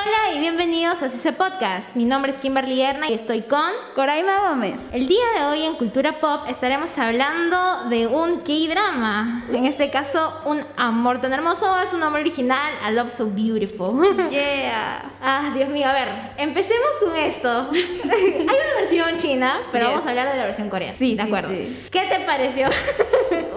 Hola y bienvenidos a CICE Podcast. Mi nombre es Kimberly Erna y estoy con Coraima Gómez. El día de hoy en Cultura Pop estaremos hablando de un K-drama. En este caso, un amor tan hermoso es un nombre original, A Love So Beautiful. Yeah. Ah, Dios mío, a ver, empecemos con esto. Hay una versión china, pero Yes. vamos a hablar de la versión coreana. Sí, de sí, acuerdo. sí. ¿Qué te pareció?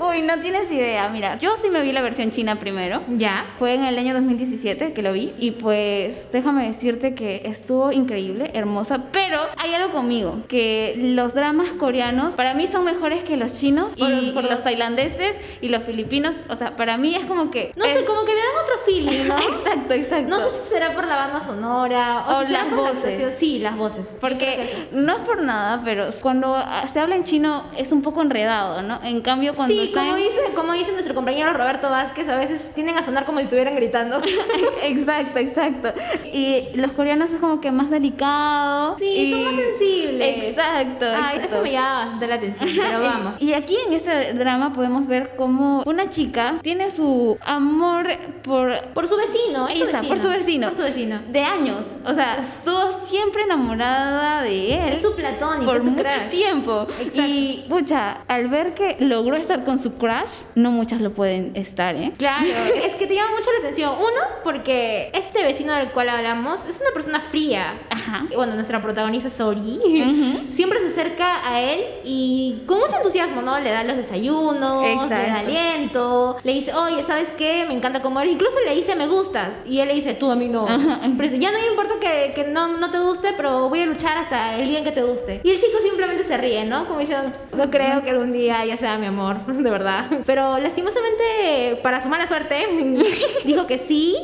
Uy, no tienes idea. Mira, yo sí me vi la versión china primero. ya. Fue en el año 2017 que lo vi y pues déjame decirte que estuvo increíble, hermosa, pero hay algo conmigo, que los dramas coreanos para mí son mejores que los chinos Por- y por los los- tailandeses y los filipinos, o sea, para mí es como que... No sé, como que le dan otro feeling, ¿no? exacto, exacto. No sé si será por la banda sonora o, O si las voces. Sí, las voces. Porque sí. no es por nada, pero cuando se habla en chino es un poco enredado, ¿no? En cambio, cuando Sí, está como dice, como dice nuestro compañero Roberto Vázquez, a veces tienden a sonar como si estuvieran gritando. exacto, exacto. Y los coreanos es como que más delicado. Sí, y- son más sensibles. Exacto. Exacto. eso me llama bastante la atención, pero vamos. Y aquí en este drama podemos ver cómo una chica tiene su amor por Por su vecino, es su vecino. por su vecino. Por su vecino. de años. O sea, estuvo siempre enamorada de él. Es su platónico, por es su mucho crush. tiempo. Exacto. Y, pucha, al ver que logró estar con su crush, no muchas lo pueden estar, ¿eh? Claro, es que te llama mucho la atención. Uno, porque este vecino del cual hablamos es una persona fría. Ajá. Bueno, nuestra protagonista Sori Ujú. siempre se acerca a él y con mucho entusiasmo, ¿no? Le da los desayunos, le Exacto. da aliento, le dice, oye, ¿sabes qué? Me encanta cómo eres. Incluso le dice, me gustas. Y él le dice, tú a mí no. Ajá. Pero ya no me importa que, que no, no te guste, pero voy a luchar hasta el día en que te guste. Y el chico simplemente se ríe, ¿no? Como diciendo, no creo que algún día ya sea mi amor, de verdad. Pero lastimosamente, para su mala suerte, dijo que sí.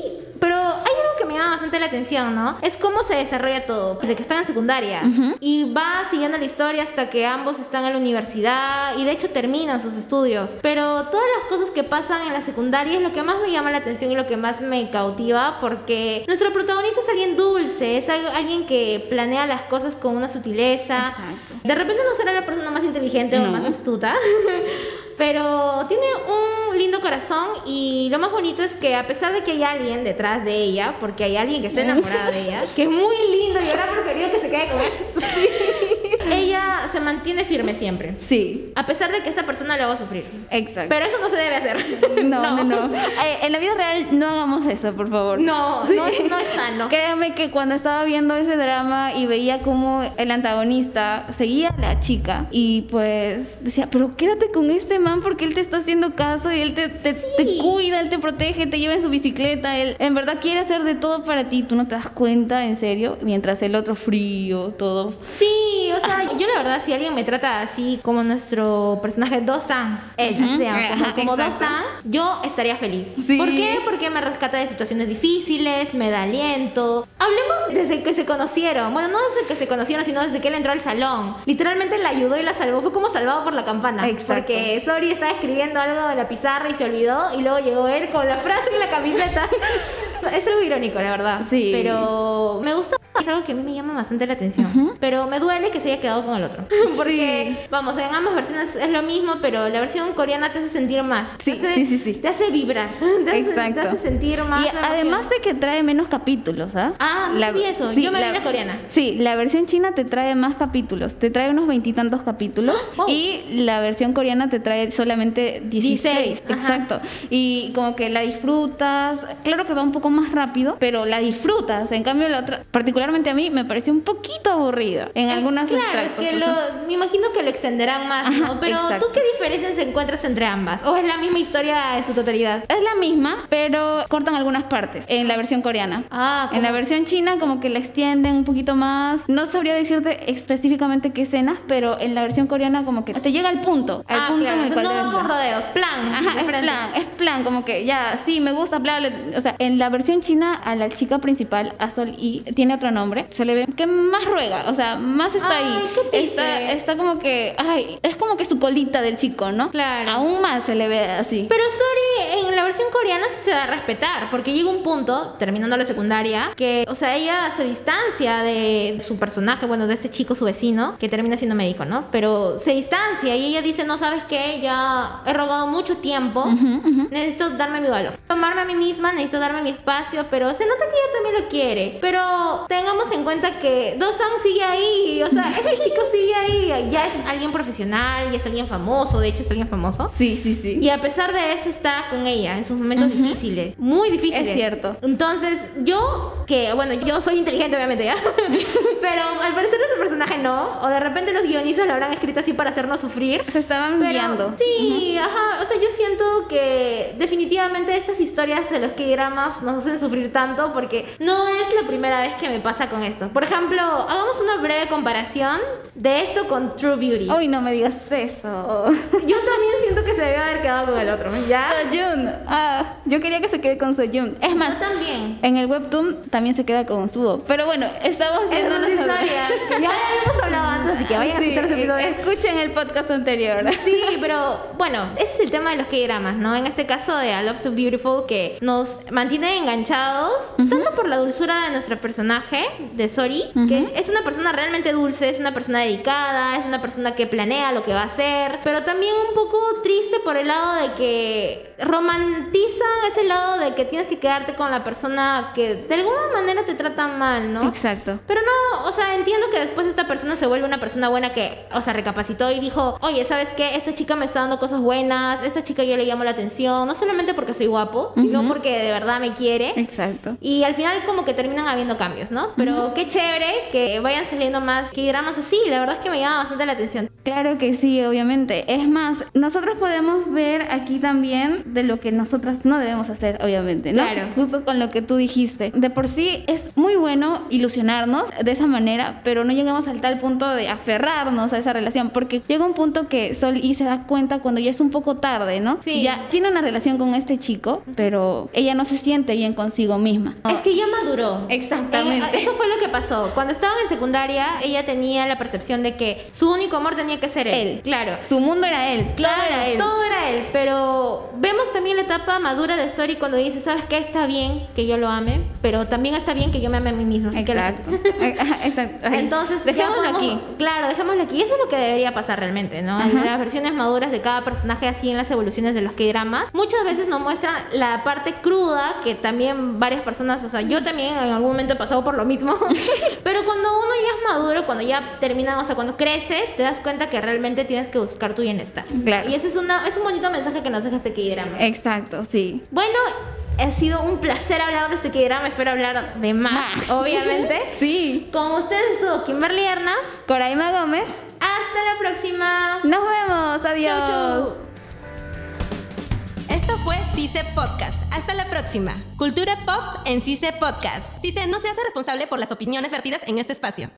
Llama bastante la atención, ¿no? Es cómo se desarrolla todo, desde que están en secundaria. Ujú. Y va siguiendo la historia hasta que ambos están en la universidad y de hecho terminan sus estudios. Pero todas las cosas que pasan en la secundaria es lo que más me llama la atención y lo que más me cautiva porque nuestro protagonista es alguien dulce, es alguien que planea las cosas con una sutileza. Exacto. De repente no será la persona más inteligente o más astuta. Pero tiene un lindo corazón y lo más bonito es que a pesar de que hay alguien detrás de ella, porque hay alguien que está enamorada de ella, que es muy lindo y hubiera preferido que se quede con él, ella se mantiene firme siempre. Sí, A pesar de que esa persona lo va a sufrir. exacto. Pero eso no se debe hacer. no, no, no. Eh, en la vida real no hagamos eso, por favor. No, Sí. no, no es sano. Créame que cuando estaba viendo ese drama y veía cómo el antagonista seguía a la chica y pues decía, pero quédate con este man porque él te está haciendo caso y él te, te, te cuida, él te protege, te lleva en su bicicleta, él en verdad quiere hacer de todo para ti, tú no te das cuenta, en serio, mientras el otro frío, todo. Sí, o sea, yo la verdad, si alguien me trata así como nuestro personaje Dosan, él, Ujú, o sea, como, como. Dosan, yo estaría feliz. Sí. ¿Por qué? Porque me rescata de situaciones difíciles, me da aliento. Hablemos desde que se conocieron. Bueno, no desde que se conocieron, sino desde que él entró al salón. Literalmente la ayudó y la salvó. Fue como salvado por la campana. Exacto. Porque Sori estaba escribiendo algo en la pizarra y se olvidó. Y luego llegó él con la frase en la camiseta. es algo irónico, la verdad. Sí. Pero me gusta. Es algo que a mí me llama bastante la atención. Pero me duele que se haya quedado con el otro. Porque, vamos, en ambas versiones es lo mismo, pero la versión coreana te hace sentir más. Sí, hace- sí, sí, sí. Te hace vibrar. Te hace, Exacto. te hace sentir más. Y la además de que trae menos capítulos, ¿ah? Ah, no sabía eso. Yo me vi la coreana. Sí, la versión china te trae más capítulos. Te trae unos veintitantos capítulos. Oh. Y la versión coreana te trae solamente 16. 16, ajá. exacto. Y como que la disfrutas. Claro que va un poco más rápido, pero la disfrutas. En cambio, la otra, particularmente a mí, me pareció un poquito aburrida en algunas Claro, es que lo, me imagino que lo extenderán más, ¿no? Pero exacto. ¿tú qué diferencias encuentras entre ambas? ¿O es la misma historia en su totalidad? Es la misma, pero cortan algunas partes en la versión coreana. Ah, En la versión china como que la extienden un poquito más. No sabría decirte específicamente qué escenas, pero en la versión coreana como que te llega al punto. Al Ah, punto claro. en o el sea, cual no con rodeos. Plan. Ajá, es plan, es plan, como que ya, sí, me gusta, bla, bla. O sea, en la versión china a la chica principal, a Sol Y, tiene otro nombre, se le ve que más ruega, o sea, más está Ay, ahí. Está, está como que, ay, es como que su colita del chico, ¿no? Claro. Aún más se le ve así. Pero Sori en la versión coreana sí se da a respetar, porque llega un punto, terminando la secundaria, que, o sea, ella se distancia de su personaje, bueno, de este chico, su vecino, que termina siendo médico, ¿no? Pero se distancia y ella dice, no sabes qué, ya he rogado mucho tiempo, Ujú, ujú. necesito darme mi valor. Tomarme a mí misma, necesito darme mi espacio, pero se nota que ella también lo quiere. Pero tengamos en cuenta que Dosang sigue ahí, o sea, este chico sigue ahí, ya es alguien profesional, ya es alguien famoso, de hecho es alguien famoso. Sí, sí, sí. Y a pesar de eso está con ella en sus momentos difíciles, muy difíciles. Es cierto. Entonces, yo, que bueno, yo soy inteligente obviamente ya, pero al parecer ese personaje no, o de repente los guionistas lo habrán escrito así para hacernos sufrir. Se estaban Pero, guiando. Sí, ajá. O sea, yo siento que definitivamente estas historias de los que dramas nos hacen sufrir tanto porque no es la primera vez que me pasa con esto. Por ejemplo, hagamos una breve comparación de esto con True Beauty. Uy, no me digas eso. Yo también siento que se debe haber quedado con el otro, ¿ya? Soyun. Ah, yo quería que se quede con Soyun. Es más, Yo también. en el webtoon también se queda con Suo. Pero bueno, estamos Es viendo una historia. Ya, habíamos hablado antes, así que vayan a Sí, escuchar ese episodio. Escuchen el podcast anterior. Sí, pero bueno, ese es el tema de los K-dramas, ¿no? En este caso de I Love So Beautiful, que nos mantiene enganchados, tanto por la dulzura de nuestro personaje, de Sori, que es una persona realmente dulce, es una persona dedicada, es una persona que planea lo que va a hacer, pero también un poco triste por el lado de que romantizan ese lado de que tienes que quedarte con la persona que de alguna manera te trata mal, ¿no? Exacto. Pero no, o sea, entiendo que después esta persona se vuelve una persona buena que, o sea, recapacitó y dijo, oye, ¿sabes qué? Esta chica me está dando cosas buenas, esta chica ya le llamo la atención, no solamente porque soy guapo, sino porque de verdad me quiere. Exacto. Y al final como que terminan habiendo cambios, ¿no? Pero qué chévere que vayan saliendo más que dramas así, la verdad es que me llama bastante la atención. Claro que sí, obviamente. Es más, nosotros podemos ver aquí también de lo que nosotras no debemos hacer, obviamente, ¿no? Claro. Justo con lo que tú dijiste. De por sí es muy bueno ilusionarnos de esa manera, pero no llegamos al tal punto de aferrarnos a esa relación, porque llega un punto que Sol y se da cuenta cuando ya es un poco tarde, ¿no? Sí. Ya tiene una relación con este chico, pero ella no se siente bien consigo misma. Es que ya maduró. Exactamente. Eh, eso fue lo que pasó. Cuando estaban en secundaria, ella tenía la percepción de que su único amor tenía que ser él. Él. Claro. Su mundo era él, todo Claro, era él. Todo era él, pero vemos también la etapa madura de Story cuando dice, ¿sabes qué? Está bien que yo lo ame, pero también está bien que yo me ame a mí misma. que Exacto. Entonces, dejémoslo podemos- aquí. Claro, dejémoslo aquí. Eso es lo que debería pasar realmente, ¿no? Ajá. las versiones maduras de cada personaje, así en las evoluciones de los K-dramas, muchas veces nos muestran la parte cruda que también varias personas, o sea, yo también en algún momento he pasado por lo mismo. Pero cuando uno ya es maduro, cuando ya termina, o sea, cuando creces, te das cuenta que realmente tienes que buscar tu bienestar. Claro. Y ese es, una, es un bonito mensaje que nos deja este K-drama. Exacto, sí. Bueno, ha sido un placer hablar de este K-drama. Espero hablar de más, Más. obviamente. Sí. Con ustedes estuvo Kimberly Erna. Coraima Gómez. Hasta la próxima. Nos vemos. Adiós. Chau, chau. Esto fue CICE Podcast. Hasta la próxima. Cultura pop en CICE Podcast. CICE no se hace responsable por las opiniones vertidas en este espacio.